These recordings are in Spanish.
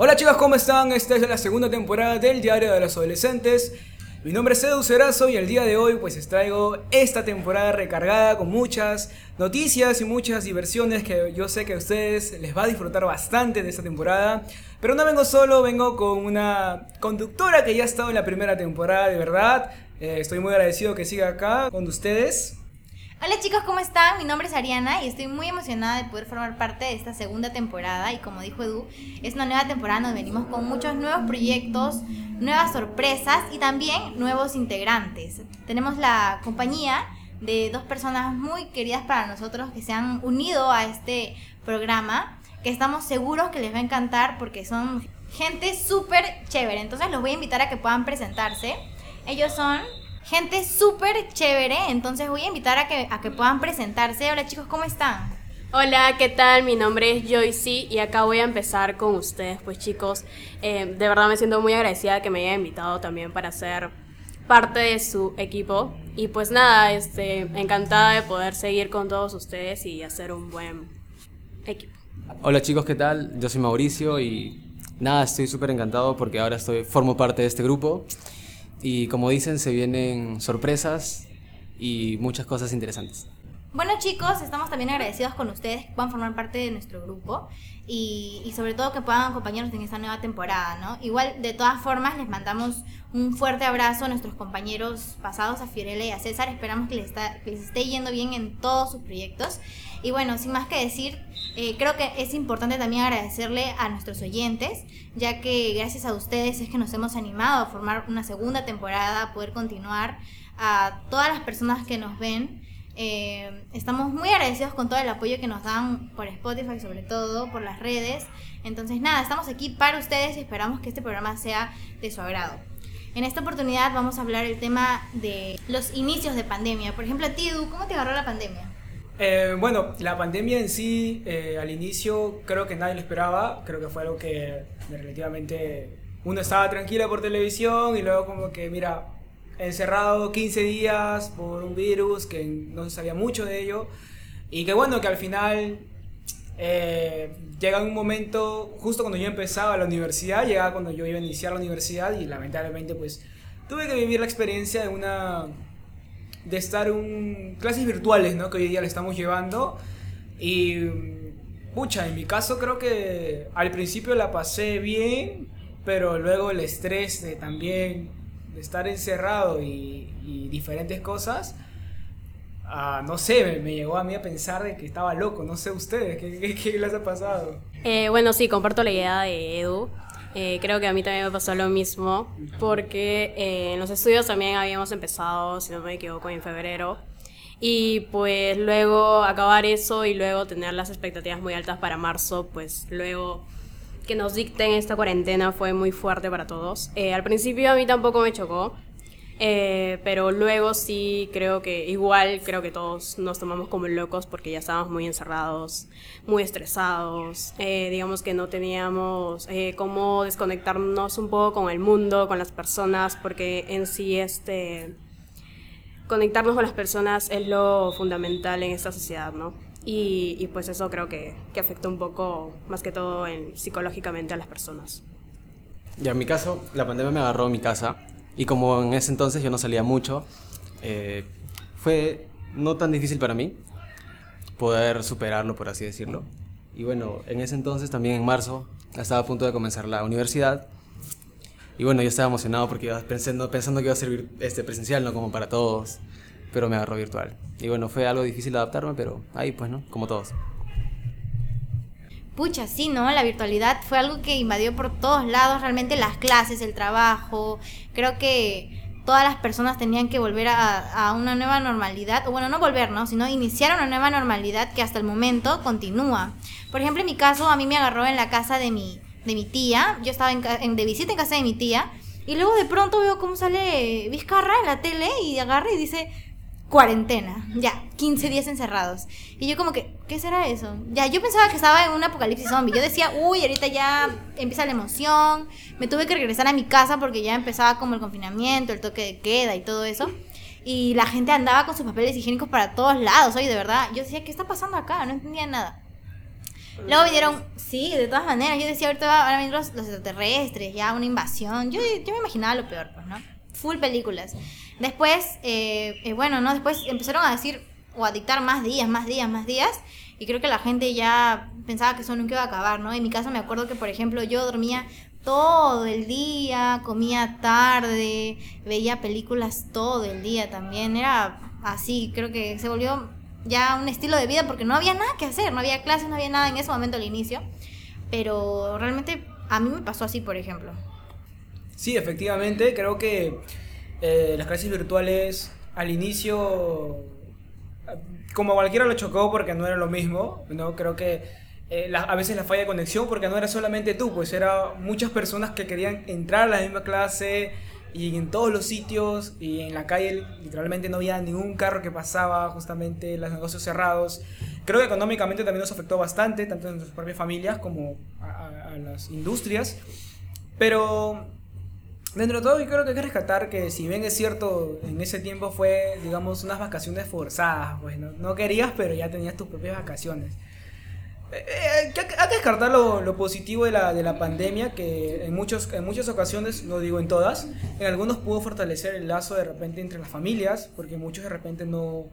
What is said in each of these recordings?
Hola chicos, ¿cómo están? Esta es la segunda temporada del Diario de los Adolescentes. Mi nombre es Edu Cerazo y el día de hoy pues les traigo esta temporada recargada con muchas noticias y muchas diversiones que yo sé que a ustedes les va a disfrutar bastante de esta temporada. Pero no vengo solo, vengo con una conductora que ya ha estado en la primera temporada, de verdad. Eh, estoy muy agradecido que siga acá con ustedes. Hola chicos, ¿cómo están? Mi nombre es Ariana y estoy muy emocionada de poder formar parte de esta segunda temporada y como dijo Edu, es una nueva temporada donde venimos con muchos nuevos proyectos, nuevas sorpresas y también nuevos integrantes. Tenemos la compañía de dos personas muy queridas para nosotros que se han unido a este programa, que estamos seguros que les va a encantar porque son gente súper chévere. Entonces los voy a invitar a que puedan presentarse. Ellos son gente súper chévere, entonces voy a invitar a que, a que puedan presentarse. Hola chicos, ¿cómo están? Hola, ¿qué tal? Mi nombre es Joycey y acá voy a empezar con ustedes, pues chicos, eh, de verdad me siento muy agradecida que me hayan invitado también para ser parte de su equipo y pues nada, este, encantada de poder seguir con todos ustedes y hacer un buen equipo. Hola chicos, ¿qué tal? Yo soy Mauricio y nada, estoy súper encantado porque ahora estoy, formo parte de este grupo y como dicen, se vienen sorpresas y muchas cosas interesantes. Bueno chicos, estamos también agradecidos con ustedes que puedan formar parte de nuestro grupo y, y, sobre todo que puedan acompañarnos en esta nueva temporada, ¿no? Igual, de todas formas, les mandamos un fuerte abrazo a nuestros compañeros pasados, a Fiorella y a César. Esperamos que les, está, que les esté yendo bien en todos sus proyectos. Y bueno, sin más que decir, eh, creo que es importante también agradecerle a nuestros oyentes, ya que gracias a ustedes es que nos hemos animado a formar una segunda temporada, a poder continuar, a todas las personas que nos ven. Eh, estamos muy agradecidos con todo el apoyo que nos dan por Spotify, sobre todo por las redes. Entonces, nada, estamos aquí para ustedes y esperamos que este programa sea de su agrado. En esta oportunidad vamos a hablar el tema de los inicios de pandemia. Por ejemplo, a ti, ¿cómo te agarró la pandemia? Eh, bueno, la pandemia en sí, eh, al inicio creo que nadie lo esperaba. Creo que fue algo que relativamente uno estaba tranquila por televisión y luego como que, mira, encerrado 15 días por un virus que no se sabía mucho de ello. Y que bueno, que al final eh, llega un momento, justo cuando yo empezaba la universidad, llegaba cuando yo iba a iniciar la universidad y lamentablemente pues tuve que vivir la experiencia de una de estar en clases virtuales, ¿no? Que hoy día le estamos llevando y pucha, en mi caso creo que al principio la pasé bien, pero luego el estrés de también de estar encerrado y, diferentes cosas, uh, no sé, me, me, llegó a mí a pensar de que estaba loco, no sé ustedes, ¿qué, qué, qué les ha pasado? Eh, bueno, sí, comparto la idea de Edu. Eh, creo que a mí también me pasó lo mismo, porque eh, en los estudios también habíamos empezado, si no me equivoco, en febrero. Y pues luego acabar eso y luego tener las expectativas muy altas para marzo, pues luego que nos dicten esta cuarentena fue muy fuerte para todos. Eh, al principio a mí tampoco me chocó, eh, pero luego sí creo que igual creo que todos nos tomamos como locos porque ya estábamos muy encerrados, muy estresados, eh, digamos que no teníamos eh, cómo desconectarnos un poco con el mundo, con las personas, porque en sí este conectarnos con las personas es lo fundamental en esta sociedad, ¿no? Y, y pues eso creo que, que afectó un poco, más que todo en, psicológicamente a las personas. Ya, en mi caso, la pandemia me agarró en mi casa y como en ese entonces yo no salía mucho, eh, fue no tan difícil para mí poder superarlo, por así decirlo. Y bueno, en ese entonces, también en marzo, estaba a punto de comenzar la universidad. Y bueno, yo estaba emocionado porque iba pensando, pensando que iba a ser este, presencial, no como para todos, pero me agarró virtual. Y bueno, fue algo difícil adaptarme, pero ahí pues, ¿no? Como todos. Pucha, sí, ¿no? La virtualidad fue algo que invadió por todos lados, realmente las clases, el trabajo. Creo que todas las personas tenían que volver a, una nueva normalidad, o bueno, no volver, ¿no? Sino iniciar una nueva normalidad que hasta el momento continúa. Por ejemplo, en mi caso, a mí me agarró en la casa de mi, de mi tía, yo estaba en, en, de visita en casa de mi tía, y luego de pronto veo cómo sale Vizcarra en la tele y agarra y dice, cuarentena, ya, 15 días encerrados. Y yo como que, ¿qué será eso? Ya, yo pensaba que estaba en un apocalipsis zombie. Yo decía, uy, ahorita ya empieza la emoción. Me tuve que regresar a mi casa porque ya empezaba como el confinamiento, el toque de queda y todo eso. Y la gente andaba con sus papeles higiénicos para todos lados, oye, de verdad. Yo decía, ¿qué está pasando acá? No entendía nada. Luego vinieron, sí, de todas maneras. Yo decía, ahorita van a venir los, los extraterrestres, ya una invasión. Yo, yo me imaginaba lo peor, pues, ¿no? Full películas. Después, eh, eh, bueno, ¿no? Después empezaron a decir o a dictar más días, más días, más días. Y creo que la gente ya pensaba que eso nunca iba a acabar, ¿no? En mi caso me acuerdo que, por ejemplo, yo dormía todo el día, comía tarde, veía películas todo el día también. Era así, creo que se volvió ya un estilo de vida porque no había nada que hacer, no había clases, no había nada en ese momento al inicio. Pero realmente a mí me pasó así, por ejemplo. Sí, efectivamente, creo que eh, las clases virtuales al inicio, como cualquiera lo chocó porque no era lo mismo, ¿no? Creo que eh, a veces la falla de conexión porque no era solamente tú, pues era muchas personas que querían entrar a la misma clase y en todos los sitios y en la calle literalmente no había ningún carro que pasaba, justamente los negocios cerrados. Creo que económicamente también nos afectó bastante, tanto en nuestras propias familias como a, a las industrias. Pero Dentro de todo, yo creo que hay que rescatar que, si bien es cierto, en ese tiempo fue, digamos, unas vacaciones forzadas, pues no, querías, pero ya tenías tus propias vacaciones. Eh, eh, hay que descartar lo, lo, positivo de la, de la pandemia, que en, muchos, en muchas ocasiones, no digo en todas, en algunos pudo fortalecer el lazo de repente entre las familias, porque muchos de repente no,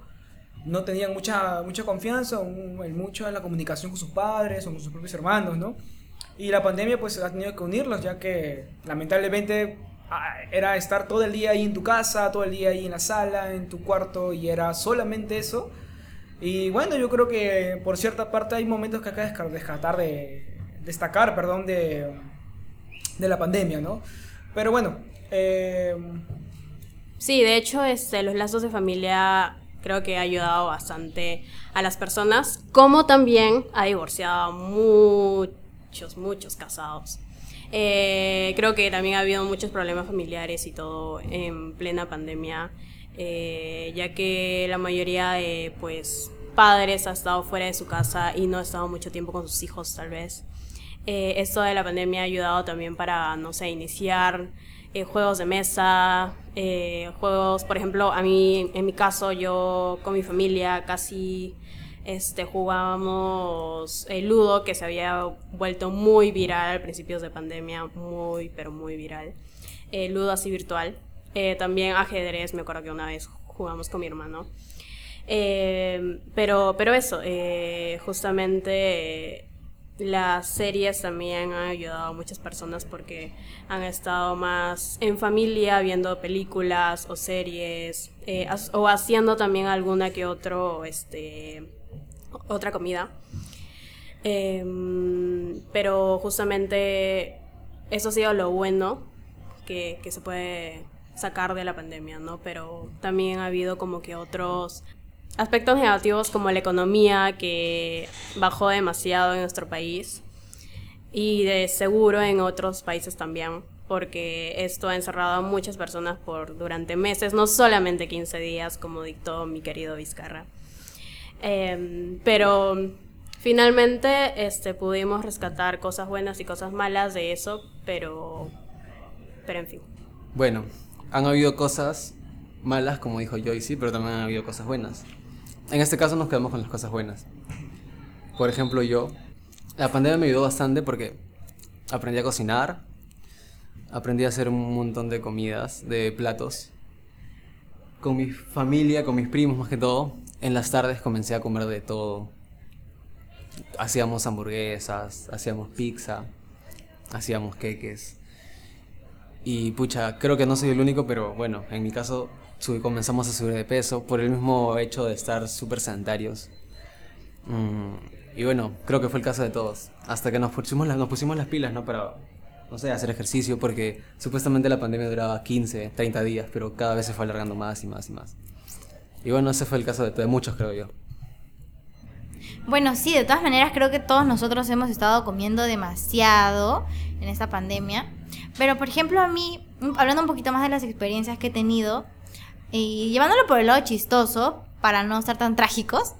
no tenían mucha, mucha confianza, en mucho en la comunicación con sus padres o con sus propios hermanos, ¿no? Y la pandemia pues ha tenido que unirlos, ya que lamentablemente era estar todo el día ahí en tu casa, todo el día ahí en la sala, en tu cuarto, y era solamente eso. Y bueno, yo creo que por cierta parte hay momentos que que descartar de, destacar, perdón, de, de la pandemia, ¿no? Pero bueno. Eh... Sí, de hecho, este, los lazos de familia creo que ha ayudado bastante a las personas, como también ha divorciado mucho muchos, muchos casados. Eh, creo que también ha habido muchos problemas familiares y todo en plena pandemia, eh, ya que la mayoría de pues, padres ha estado fuera de su casa y no ha estado mucho tiempo con sus hijos tal vez. Eh, esto de la pandemia ha ayudado también para, no sé, iniciar juegos de mesa, juegos, por ejemplo, a mí, en mi caso, yo con mi familia casi este, jugábamos el ludo que se había vuelto muy viral al principios de pandemia, muy, pero muy viral. El ludo así virtual. Eh, también ajedrez, me acuerdo que una vez jugamos con mi hermano. Eh, pero, pero eso, eh, justamente las series también han ayudado a muchas personas porque han estado más en familia viendo películas o series o haciendo también alguna que otro este otra comida. Em, pero justamente eso ha sido lo bueno que, se puede sacar de la pandemia, ¿no? Pero también ha habido como que otros aspectos negativos como la economía que bajó demasiado en nuestro país y de seguro en otros países también porque esto ha encerrado a muchas personas por durante meses, no solamente 15 días como dictó mi querido Vizcarra. Em, pero finalmente este, pudimos rescatar cosas buenas y cosas malas de eso, pero, pero en fin. Bueno, han habido cosas malas, como dijo Joyce, pero también han habido cosas buenas. En este caso nos quedamos con las cosas buenas. Por ejemplo, yo, la pandemia me ayudó bastante porque aprendí a cocinar, aprendí a hacer un montón de comidas, de platos, con mi familia, con mis primos más que todo en las tardes comencé a comer de todo. Hacíamos hamburguesas, hacíamos pizza, hacíamos queques. Y pucha, creo que no soy el único, pero bueno, en mi caso comenzamos a subir de peso por el mismo hecho de estar súper sedentarios. Mm, y bueno, creo que fue el caso de todos. Hasta que nos pusimos, las, nos pusimos las pilas, ¿no? Para, no sé, hacer ejercicio, porque supuestamente la pandemia duraba 15, 30 días, pero cada vez se fue alargando más y más y más. Y bueno, ese fue el caso de, muchos, creo yo. Bueno, sí, de todas maneras creo que todos nosotros hemos estado comiendo demasiado en esta pandemia. Pero, por ejemplo, a mí, hablando un poquito más de las experiencias que he tenido, y llevándolo por el lado chistoso, para no estar tan trágicos,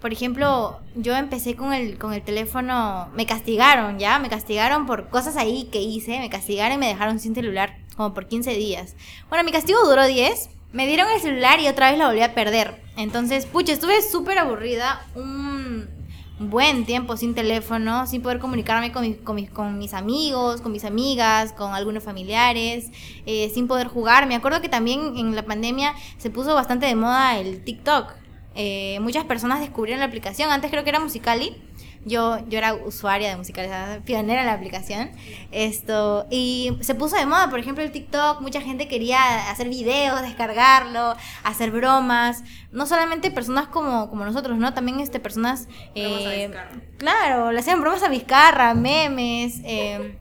por ejemplo, yo empecé con el, con el teléfono, me castigaron, ¿ya? Me castigaron por cosas ahí que hice, me castigaron y me dejaron sin celular como por 15 días. Bueno, mi castigo duró 10, me dieron el celular y otra vez la volví a perder. Entonces, pucha, estuve súper aburrida un, buen tiempo sin teléfono, sin poder comunicarme con, mis, con, mis, con mis amigos, con mis amigas, con algunos familiares, eh, sin poder jugar. Me acuerdo que también en la pandemia se puso bastante de moda el TikTok. Eh, muchas personas descubrieron la aplicación. Antes creo que era Musicali. Yo, yo era usuaria de Musicali, pionera en la aplicación. Esto, y se puso de moda, por ejemplo, el TikTok. Mucha gente quería hacer videos, descargarlo, hacer bromas. No solamente personas como, como nosotros, ¿no? También este, personas... Eh, claro, le hacían bromas a Vizcarra, memes. Eh,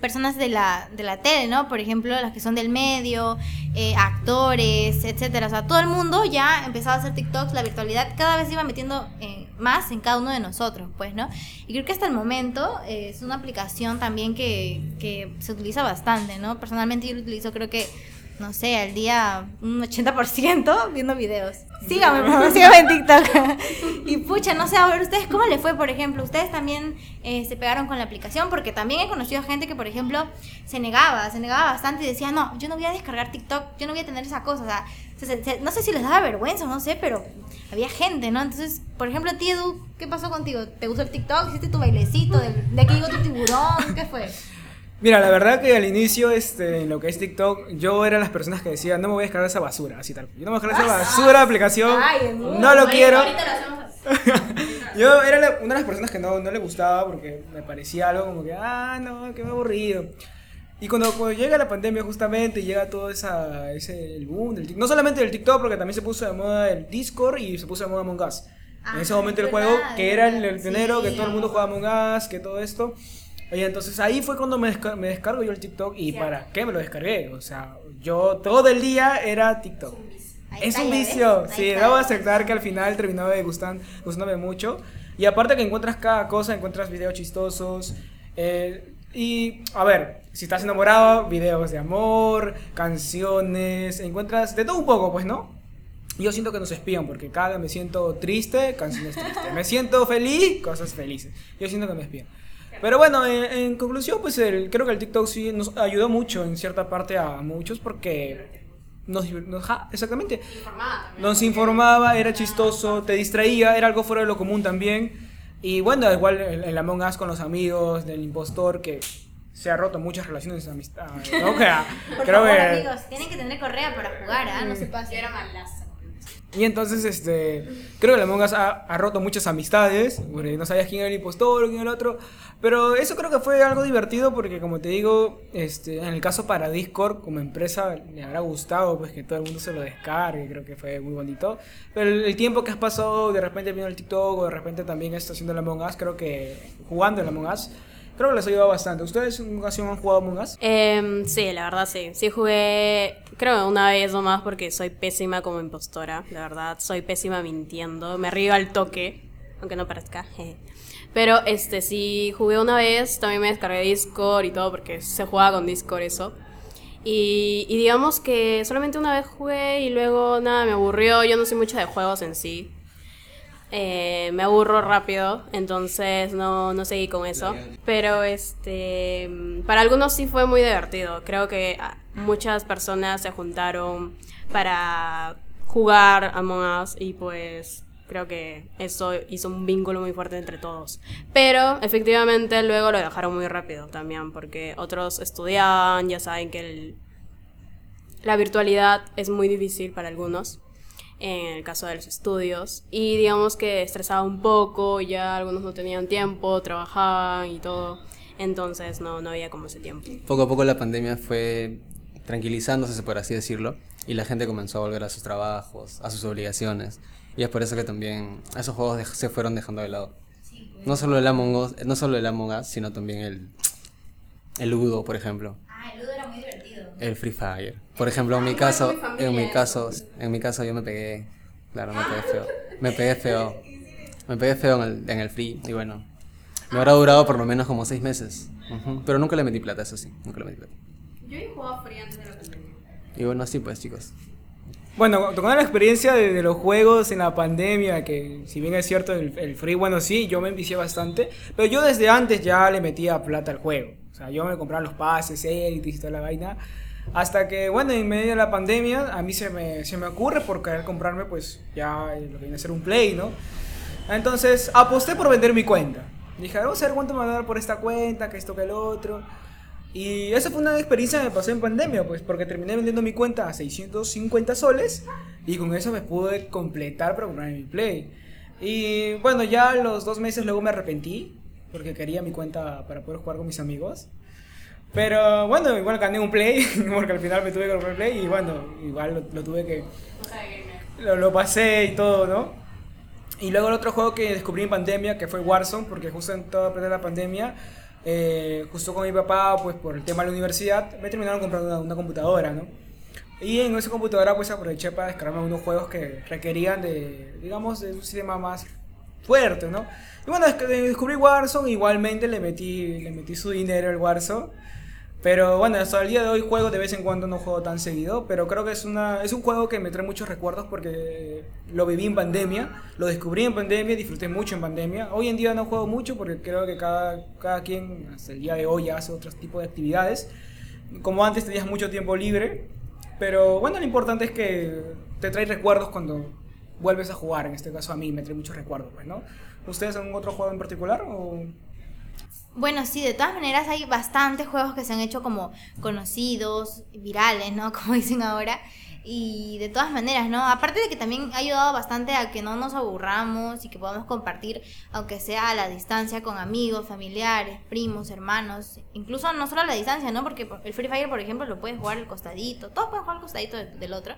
personas de la, de la tele, ¿no? Por ejemplo, las que son del medio, eh, actores, etcétera. O sea, todo el mundo ya empezaba a hacer TikToks, la virtualidad cada vez iba metiendo eh, más en cada uno de nosotros, pues, ¿no? Y creo que hasta el momento eh, es una aplicación también que, que se utiliza bastante, ¿no? Personalmente yo lo utilizo creo que no sé, al día un 80% viendo videos. Síganme, por favor, síganme en TikTok. y pucha, no sé, a ver, ¿ustedes cómo les fue, por ejemplo? ¿Ustedes también eh, se pegaron con la aplicación? Porque también he conocido gente que, por ejemplo, se negaba, se negaba bastante y decía, no, yo no voy a descargar TikTok, yo no voy a tener esa cosa. O sea, se- se- no sé si les daba vergüenza, no sé, pero había gente, ¿no? Entonces, por ejemplo, a ti, Edu, ¿qué pasó contigo? ¿Te gustó el TikTok? ¿Hiciste tu bailecito? ¿De, de aquí llegó tu tiburón? ¿Qué fue? Mira, la verdad que al inicio, este, en lo que es TikTok, yo era las personas que decían, no me voy a descargar esa basura, así tal. Yo no me voy a descargar esa basura de aplicación, Ay, no lo quiero. Ahorita lo hacemos así. Yo era la- una de las personas que no, no le gustaba porque me parecía algo como que, ah, no, que me aburrido. Y cuando, cuando llega la pandemia justamente, llega todo esa, ese el boom del TikTok, no solamente del TikTok, porque también se puso de moda el Discord y se puso de moda Among Us. en ese Ah, momento el juego, verdad, que era el, el pionero, que sí. todo el mundo jugaba Among Us, que todo esto. Oye, entonces ahí fue cuando me, desca- me descargo yo el TikTok y ¿para qué me lo descargué? O sea, yo todo el día era TikTok. Es un ya ves, vicio, ahí sí, debo aceptar que al final terminaba de gustan, gustándome mucho. Y aparte que encuentras cada cosa, encuentras videos chistosos. eh, y, a ver, si estás enamorado, videos de amor, canciones, encuentras de todo un poco, pues, ¿no? Yo siento que nos espían porque cada vez me siento triste, canciones tristes. Me siento feliz, cosas felices. Yo siento que me espían. Pero bueno, en, en conclusión, pues el- creo que el TikTok sí nos ayudó mucho en cierta parte a muchos porque nos, nos- ja, exactamente, nos informaba, era chistoso, te distraía, era algo fuera de lo común también. Y bueno, igual el, el Among Us con los amigos, del impostor, que se ha roto muchas relaciones de amistad. ¿no? Creo favor, que- amigos, tienen que tener correa para jugar, ¿ah? No se pasen. Yo era malaza. Y entonces, este, creo que el Among Us ha, ha roto muchas amistades, no sabías quién era el impostor quién era el otro. Pero eso creo que fue algo divertido porque, como te digo, este, en el caso para Discord, como empresa, le habrá gustado pues que todo el mundo se lo descargue, creo que fue muy bonito. Pero el, tiempo que has pasado, de repente viendo el TikTok de repente también estás haciendo el Among Us, creo que jugando el Among Us, creo que les ha ayudado bastante. ¿Ustedes en ocasión han jugado Among Us? Em, sí, la verdad sí. Sí jugué, creo una vez nomás porque soy pésima como impostora, la verdad. Soy pésima mintiendo. Me río al toque, aunque no parezca. Pero este sí jugué una vez, también me descargué Discord y todo porque se jugaba con Discord eso. Y, y digamos que solamente una vez jugué y luego nada, me aburrió. Yo no soy mucho de juegos en sí. Eh, me aburro rápido, entonces no, no seguí con eso. Pero este para algunos sí fue muy divertido. Creo que ah, muchas personas se juntaron para jugar Among Us y pues creo que eso hizo un vínculo muy fuerte entre todos. Pero efectivamente luego lo dejaron muy rápido también porque otros estudiaban, ya saben que el- la virtualidad es muy difícil para algunos en el caso de los estudios y digamos que estresaba un poco, ya algunos no tenían tiempo, trabajaban y todo, entonces no, no había como ese tiempo. Poco a poco la pandemia fue tranquilizándose, por así decirlo, y la gente comenzó a volver a sus trabajos, a sus obligaciones. Y es por eso que también esos juegos se fueron dejando de lado. No solo el Among Us, no solo el Among sino también el, el Ludo, por ejemplo. Ah, el Ludo era muy divertido. El Free Fire. Por ejemplo, en mi caso, en mi caso, en mi caso yo me pegué, claro, me pegué feo. Me pegué feo. Me pegué feo en el, en el Free y bueno, me habrá durado por lo menos como seis meses. Ujú, Pero nunca le metí plata, eso sí, nunca le metí plata. Yo he jugado Free antes de la pandemia. Y bueno, así pues, chicos. Bueno, tocando la experiencia de, de los juegos en la pandemia, que si bien es cierto el, el free, bueno, sí, yo me envicié bastante, pero yo desde antes ya le metía plata al juego. Sea, yo me compraba los pases, Elite y toda la vaina. Hasta que, bueno, en medio de la pandemia, a mí se me, se me ocurre por querer comprarme, pues, ya lo que viene a ser un Play, ¿no? Entonces aposté por vender mi cuenta. Dije, vamos a ver cuánto me van a dar por esta cuenta, que esto, que el otro. Y esa fue una experiencia que me pasó en pandemia, pues, porque terminé vendiendo mi cuenta a 650 soles y con eso me pude completar para comprar mi Play. Y bueno, ya los dos meses luego me arrepentí, porque quería mi cuenta para poder jugar con mis amigos. Pero bueno, igual gané un Play, porque al final me tuve que comprar Play y bueno, igual lo, tuve que... Lo, lo pasé y todo, ¿no? Y luego el otro juego que descubrí en pandemia, que fue Warzone, porque justo en toda la pandemia eh, justo con mi papá, pues por el tema de la universidad, me terminaron comprando una, computadora, ¿no? Y en esa computadora pues aproveché para descargarme unos juegos que requerían de, digamos, de un sistema más fuerte, ¿no? Y bueno, descubrí Warzone, igualmente le metí, le metí su dinero al Warzone. Pero bueno, hasta el día de hoy juego de vez en cuando, no juego tan seguido, pero creo que es, una, es un juego que me trae muchos recuerdos porque lo viví en pandemia, lo descubrí en pandemia, disfruté mucho en pandemia. Hoy en día no juego mucho porque creo que cada, cada quien hasta el día de hoy hace otros tipos de actividades. Como antes tenías mucho tiempo libre, pero bueno, lo importante es que te trae recuerdos cuando vuelves a jugar, en este caso a mí me trae muchos recuerdos, pues, ¿no? ¿Ustedes han otro juego en particular o...? Bueno, sí, de todas maneras hay bastantes juegos que se han hecho como conocidos, virales, ¿no? Como dicen ahora. Y de todas maneras, ¿no? Aparte de que también ha ayudado bastante a que no nos aburramos y que podamos compartir, aunque sea a la distancia, con amigos, familiares, primos, hermanos. Incluso no solo a la distancia, ¿no? Porque el Free Fire, por ejemplo, lo puedes jugar al costadito. Todos pueden jugar al costadito del otro.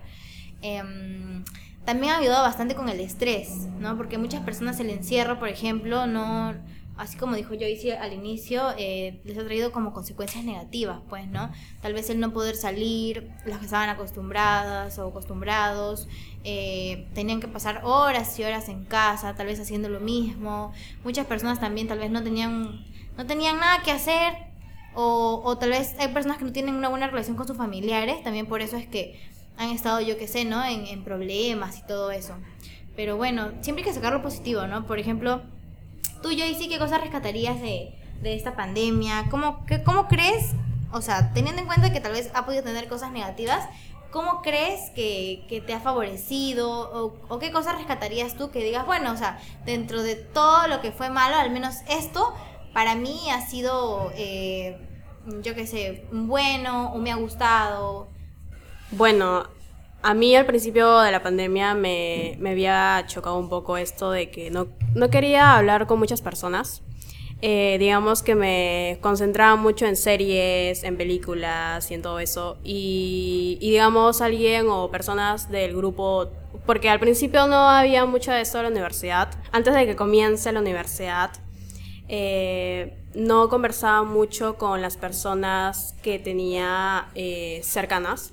Em, también ha ayudado bastante con el estrés, ¿no? Porque muchas personas el encierro, por ejemplo, no así como dijo Joyce al inicio, eh, les ha traído como consecuencias negativas, pues, ¿no? Tal vez el no poder salir, las que estaban acostumbradas o acostumbrados, eh, tenían que pasar horas y horas en casa, tal vez haciendo lo mismo. Muchas personas también tal vez no tenían, no tenían nada que hacer, o tal vez hay personas que no tienen una buena relación con sus familiares, también por eso es que han estado, yo qué sé, ¿no? En, en problemas y todo eso. Pero bueno, siempre hay que sacar lo positivo, ¿no? Por ejemplo, Tú, Joyce, ¿qué cosas rescatarías de, de esta pandemia? ¿Cómo, qué, ¿Cómo crees, o sea, teniendo en cuenta que tal vez ha podido tener cosas negativas, ¿cómo crees que, que te ha favorecido? O, o, qué cosas rescatarías tú que digas, bueno, o sea, dentro de todo lo que fue malo, al menos esto para mí ha sido, eh, yo qué sé, bueno o me ha gustado? Bueno, a mí al principio de la pandemia me, me, había chocado un poco esto de que no, no quería hablar con muchas personas. Eh, digamos que me concentraba mucho en series, en películas y en todo eso. Y, digamos alguien o personas del grupo, porque al principio no había mucho de esto en la universidad. Antes de que comience la universidad, eh, no conversaba mucho con las personas que tenía eh, cercanas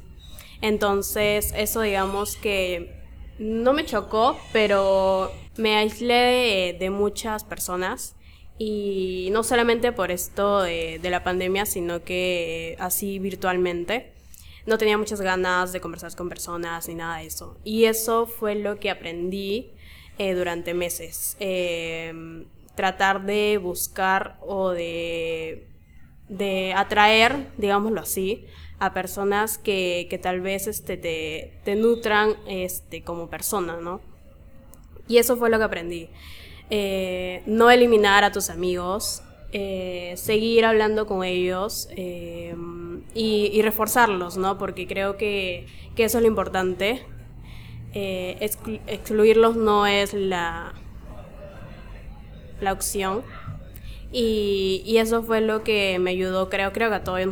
entonces, eso digamos que no me chocó, pero me aislé de, muchas personas. Y no solamente por esto de, la pandemia, sino que así virtualmente. No tenía muchas ganas de conversar con personas ni nada de eso. Y eso fue lo que aprendí eh, durante meses. Em, tratar de buscar o de, de atraer, digámoslo así, a personas que, que tal vez este, te, te, nutran este, como persona, ¿no? Y eso fue lo que aprendí. Eh, no eliminar a tus amigos, eh, seguir hablando con ellos eh, y, y, reforzarlos, ¿no? Porque creo que, que eso es lo importante. excluirlos no es la, la opción. Y, eso fue lo que me ayudó, creo, creo que a todos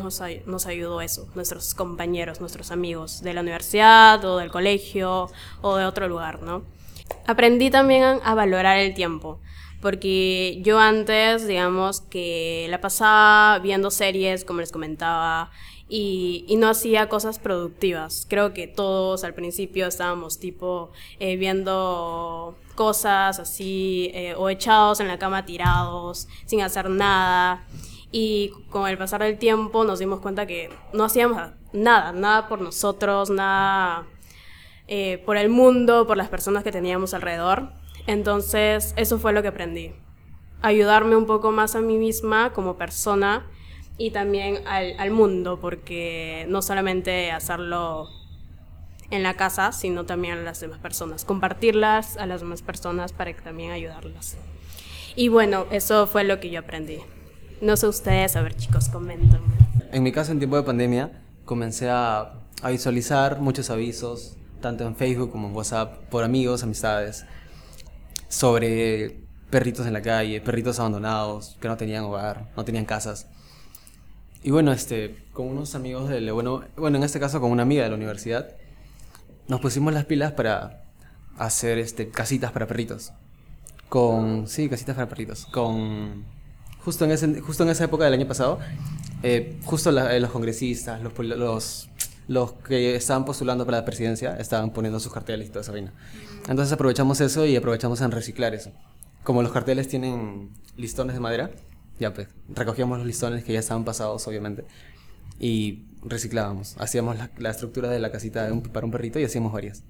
nos, ayudó eso, nuestros compañeros, nuestros amigos de la universidad o del colegio o de otro lugar, ¿no? Aprendí también a valorar el tiempo, porque yo antes, digamos, que la pasaba viendo series, como les comentaba, y, y, no hacía cosas productivas. Creo que todos al principio estábamos tipo eh, viendo cosas así eh, o echados en la cama tirados sin hacer nada. Y con el pasar del tiempo nos dimos cuenta que no hacíamos nada, nada por nosotros, nada eh, por el mundo, por las personas que teníamos alrededor. Entonces eso fue lo que aprendí. Ayudarme un poco más a mí misma como persona y también al, al mundo, porque no solamente hacerlo en la casa, sino también a las demás personas, compartirlas a las demás personas para que también ayudarlas. Y bueno, eso fue lo que yo aprendí. No sé ustedes, a ver chicos, comentan. En mi caso, en tiempo de pandemia, comencé a, a visualizar muchos avisos, tanto en Facebook como en WhatsApp, por amigos, amistades, sobre perritos en la calle, perritos abandonados, que no tenían hogar, no tenían casas. Y bueno, este, con unos amigos de, bueno, bueno, en este caso con una amiga de la universidad, nos pusimos las pilas para hacer este, casitas para perritos. Con, sí, casitas para perritos. Con, justo en, ese, justo en esa época del año pasado, eh, justo eh, los congresistas, los, los, los que estaban postulando para la presidencia, estaban poniendo sus carteles y toda esa vaina. Entonces aprovechamos eso y aprovechamos en reciclar eso. Como los carteles tienen listones de madera, ya pues, recogíamos los listones que ya estaban pasados, obviamente, y reciclábamos. Hacíamos la, la estructura de la casita de un- para un perrito y hacíamos varias.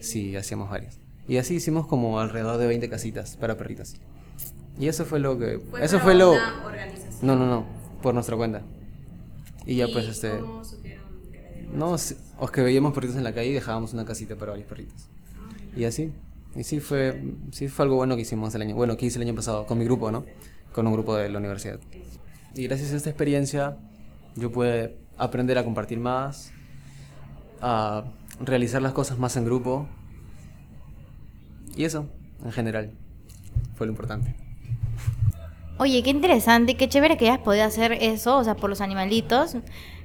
Sí, hacíamos varias. Y así hicimos como alrededor de 20 casitas para perritos. Y eso fue lo que... eso fue lo... No, no, no, por nuestra cuenta. Y ya pues este... No, sí, o que veíamos perritos en la calle y dejábamos una casita para varios perritos. Y así. Y sí fue, sí fue algo bueno que hicimos el año, bueno, que hice el año pasado con mi grupo, ¿no? Con un grupo de la universidad. Y gracias a esta experiencia yo pude aprender a compartir más, a realizar las cosas más en grupo. Y eso, en general, fue lo importante. Oye, qué interesante, qué chévere que hayas podido hacer eso, o sea, por los animalitos.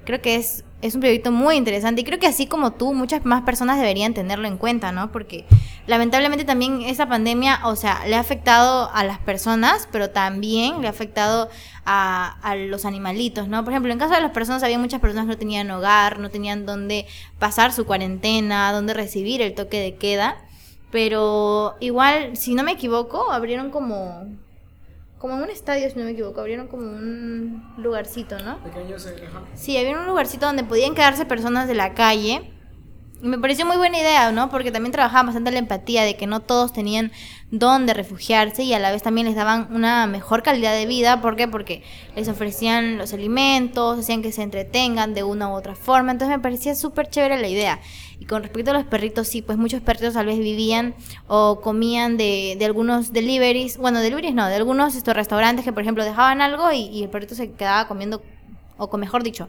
Creo que es, es un proyecto muy interesante y creo que así como tú, muchas más personas deberían tenerlo en cuenta, ¿no? Porque lamentablemente también esa pandemia, o sea, le ha afectado a las personas, pero también le ha afectado a, a los animalitos, ¿no? Por ejemplo, en caso de las personas, había muchas personas que no tenían hogar, no tenían dónde pasar su cuarentena, dónde recibir el toque de queda. Pero igual, si no me equivoco, abrieron como como en un estadio, si no me equivoco, abrieron como un lugarcito, ¿no? Pequeños, eh, ajá. Sí, había un lugarcito donde podían quedarse personas de la calle. Me pareció muy buena idea, ¿no? Porque también trabajaban bastante la empatía de que no todos tenían dónde refugiarse y a la vez también les daban una mejor calidad de vida. ¿Por qué? Porque les ofrecían los alimentos, hacían que se entretengan de una u otra forma. Entonces me parecía súper chévere la idea. Y con respecto a los perritos, sí, pues muchos perritos tal vez vivían o comían de, de algunos deliveries. Bueno, deliveries no, de algunos estos restaurantes que, por ejemplo, dejaban algo y, y el perrito se quedaba comiendo, o con mejor dicho,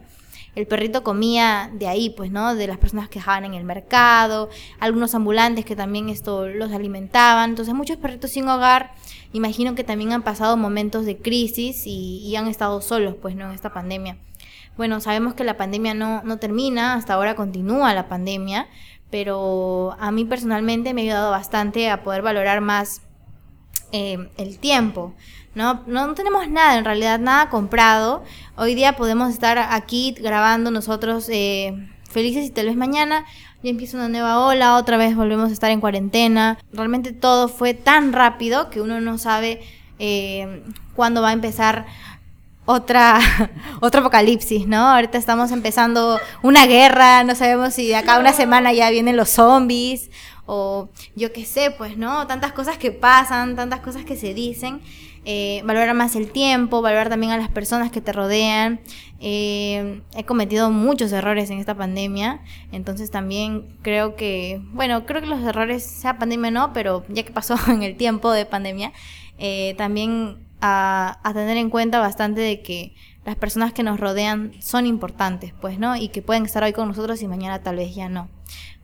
el perrito comía de ahí, pues, ¿no? De las personas que dejaban en el mercado, algunos ambulantes que también esto los alimentaban. Entonces, muchos perritos sin hogar, imagino que también han pasado momentos de crisis y, han estado solos, pues, ¿no? En esta pandemia. Bueno, sabemos que la pandemia no, no termina, hasta ahora continúa la pandemia, pero a mí personalmente me ha ayudado bastante a poder valorar más eh, el tiempo. ¿No? no tenemos nada, en realidad, nada comprado. Hoy día podemos estar aquí grabando nosotros eh, felices y tal vez mañana ya empieza una nueva ola, otra vez volvemos a estar en cuarentena. Realmente todo fue tan rápido que uno no sabe eh, cuándo va a empezar otra otro apocalipsis, ¿no? Ahorita estamos empezando una guerra, no sabemos si de acá a una semana ya vienen los zombies o yo qué sé, pues, ¿no? Tantas cosas que pasan, tantas cosas que se dicen. Eh, valorar más el tiempo, valorar también a las personas que te rodean. Eh, he cometido muchos errores en esta pandemia, entonces también creo que, bueno, creo que los errores, sea pandemia o no, pero ya que pasó en el tiempo de pandemia, eh, también a, a tener en cuenta bastante de que las personas que nos rodean son importantes, pues, ¿no? Y que pueden estar hoy con nosotros y mañana tal vez ya no.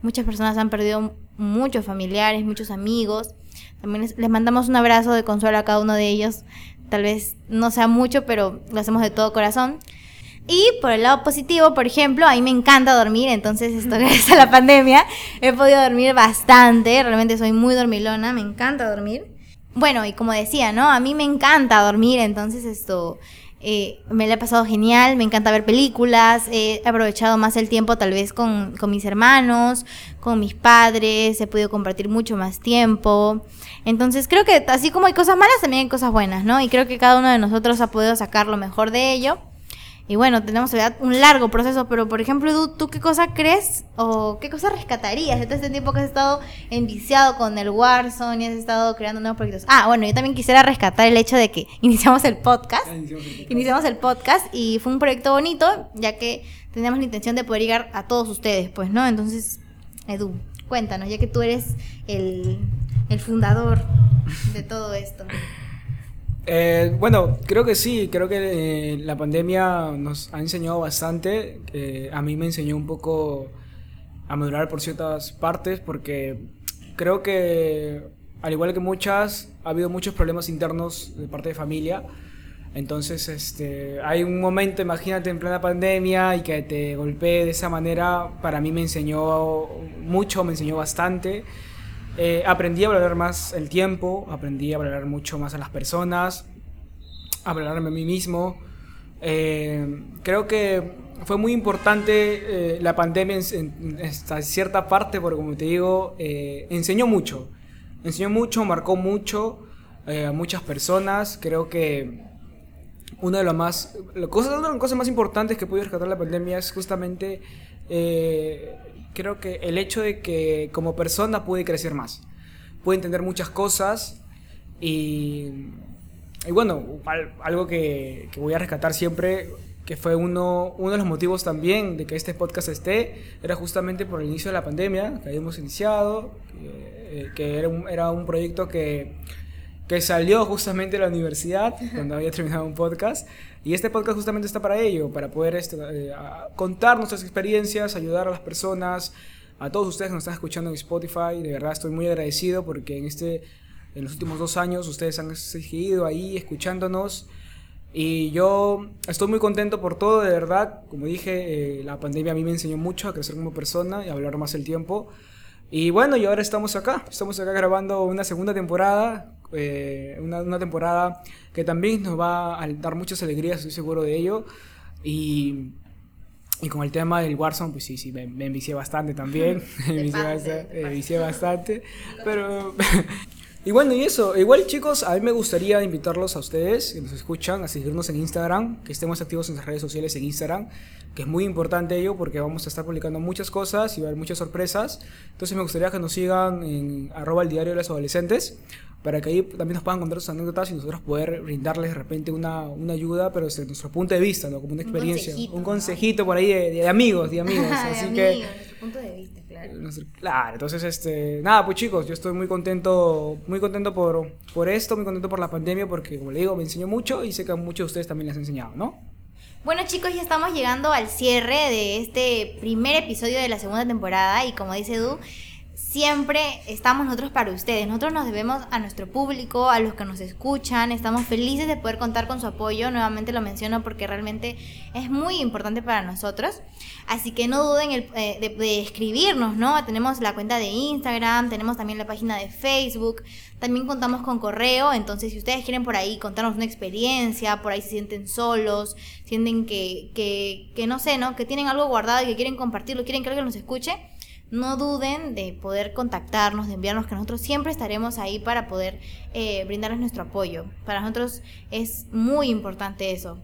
Muchas personas han perdido muchos familiares, muchos amigos. También les, mandamos un abrazo de consuelo a cada uno de ellos. Tal vez no sea mucho, pero lo hacemos de todo corazón. Y por el lado positivo, por ejemplo, a mí me encanta dormir, entonces esto gracias a la pandemia he podido dormir bastante, realmente soy muy dormilona, me encanta dormir. Bueno, y como decía, ¿no? A mí me encanta dormir, entonces esto eh, me lo he pasado genial, me encanta ver películas, he aprovechado más el tiempo tal vez con, con mis hermanos, con mis padres, he podido compartir mucho más tiempo. Entonces creo que así como hay cosas malas, también hay cosas buenas, ¿no? Y creo que cada uno de nosotros ha podido sacar lo mejor de ello. Y bueno, tenemos un largo proceso, pero por ejemplo, Edu, ¿tú qué cosa crees o qué cosa rescatarías de todo este tiempo que has estado enviciado con el Warzone y has estado creando nuevos proyectos? Ah, bueno, yo también quisiera rescatar el hecho de que iniciamos el podcast. Iniciamos el podcast. Iniciamos el podcast y fue un proyecto bonito, ya que teníamos la intención de poder llegar a todos ustedes, pues, ¿no? Entonces, Edu, cuéntanos, ya que tú eres el, el fundador de todo esto. Eh, bueno, creo que sí, creo que eh, la pandemia nos ha enseñado bastante. Eh, a mí me enseñó un poco a madurar por ciertas partes porque creo que, al igual que muchas, ha habido muchos problemas internos de parte de familia. Entonces, este, hay un momento, imagínate, en plena pandemia y que te golpee de esa manera, para mí me enseñó mucho, me enseñó bastante. Eh, aprendí a valorar más el tiempo, aprendí a valorar mucho más a las personas, a valorarme a mí mismo. Eh, creo que fue muy importante eh, la pandemia en, cierta parte, porque como te digo, enseñó mucho. Enseñó mucho, marcó mucho a muchas personas. Creo que una de, las más, una de las cosas más importantes que pude rescatar la pandemia es justamente creo que el hecho de que como persona pude crecer más, pude entender muchas cosas y, y bueno, algo que, que, voy a rescatar siempre, que fue uno, uno de los motivos también de que este podcast esté, era justamente por el inicio de la pandemia que habíamos iniciado, que, eh, que era, un, era un proyecto que que salió justamente de la universidad, cuando había terminado un podcast. Y este podcast justamente está para ello, para poder este, eh, contar nuestras experiencias, ayudar a las personas, a todos ustedes que nos están escuchando en Spotify. De verdad estoy muy agradecido porque en, este, en los últimos dos años ustedes han seguido ahí escuchándonos. Y yo estoy muy contento por todo, de verdad. Como dije, eh, la pandemia a mí me enseñó mucho a crecer como persona y a hablar más el tiempo. Y bueno, y ahora estamos acá. Estamos acá grabando una segunda temporada eh, una, temporada que también nos va a dar muchas alegrías, estoy seguro de ello. Y, y con el tema del Warzone, pues sí, sí, me, me envicié bastante también. me envicié bastante, Pero. y bueno, y eso. Igual, chicos, a mí me gustaría invitarlos a ustedes que nos escuchan a seguirnos en Instagram, que estemos activos en las redes sociales en Instagram, que es muy importante ello porque vamos a estar publicando muchas cosas y va a haber muchas sorpresas. Entonces, me gustaría que nos sigan en arroba el diario de los adolescentes para que ahí también nos puedan contar sus anécdotas y nosotros poder brindarles de repente una, una ayuda, pero desde nuestro punto de vista, ¿no? Como una experiencia. Un consejito, por ahí de, amigos, de amigos. así de que, punto de vista, claro. Claro, entonces, este, nada, pues chicos, yo estoy muy contento, muy contento por, por esto, muy contento por la pandemia, porque como le digo, me enseñó mucho y sé que a muchos de ustedes también les ha enseñado, ¿no? Bueno chicos, ya estamos llegando al cierre de este primer episodio de la segunda temporada y como dice Edu, siempre estamos nosotros para ustedes. Nosotros nos debemos a nuestro público, a los que nos escuchan. Estamos felices de poder contar con su apoyo. Nuevamente lo menciono porque realmente es muy importante para nosotros. Así que no duden eh, de, escribirnos, ¿no? Tenemos la cuenta de Instagram, tenemos también la página de Facebook. También contamos con correo. Entonces, si ustedes quieren por ahí contarnos una experiencia, por ahí se sienten solos, sienten que, que, que no sé, ¿no? Que tienen algo guardado y que quieren compartirlo, quieren que alguien nos escuche no duden de poder contactarnos, de enviarnos, que nosotros siempre estaremos ahí para poder eh, brindarles nuestro apoyo. Para nosotros es muy importante eso.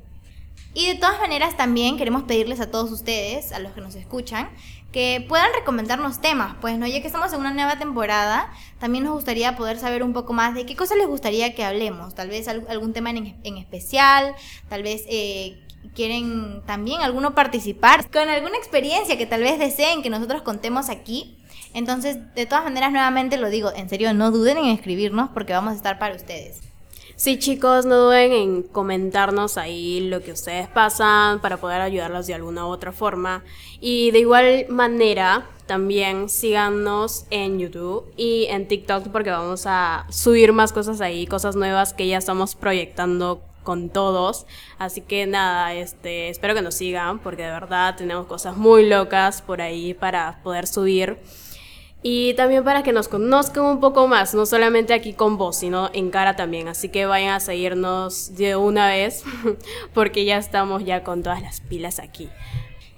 Y de todas maneras también queremos pedirles a todos ustedes, a los que nos escuchan, que puedan recomendarnos temas, pues no, ya que estamos en una nueva temporada, también nos gustaría poder saber un poco más de qué cosas les gustaría que hablemos, tal vez algún tema en, en especial, tal vez eh, quieren también alguno participar con alguna experiencia que tal vez deseen que nosotros contemos aquí. Entonces, de todas maneras, nuevamente lo digo, en serio, no duden en escribirnos porque vamos a estar para ustedes. Sí, chicos, no duden en comentarnos ahí lo que ustedes pasan para poder ayudarlos de alguna u otra forma. Y de igual manera, también síganos en YouTube y en TikTok porque vamos a subir más cosas ahí, cosas nuevas que ya estamos proyectando con todos. Así que nada, este, espero que nos sigan porque de verdad tenemos cosas muy locas por ahí para poder subir. Y también para que nos conozcan un poco más, no solamente aquí con voz, sino en cara también. Así que vayan a seguirnos de una vez porque ya estamos ya con todas las pilas aquí.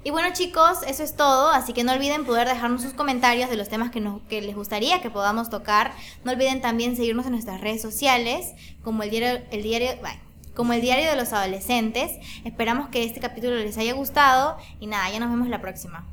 Y bueno chicos, eso es todo, así que no olviden poder dejarnos sus comentarios de los temas que, nos, que les gustaría que podamos tocar. No olviden también seguirnos en nuestras redes sociales, como el diario, el diario, como el diario de los adolescentes. Esperamos que este capítulo les haya gustado y nada, ya nos vemos la próxima.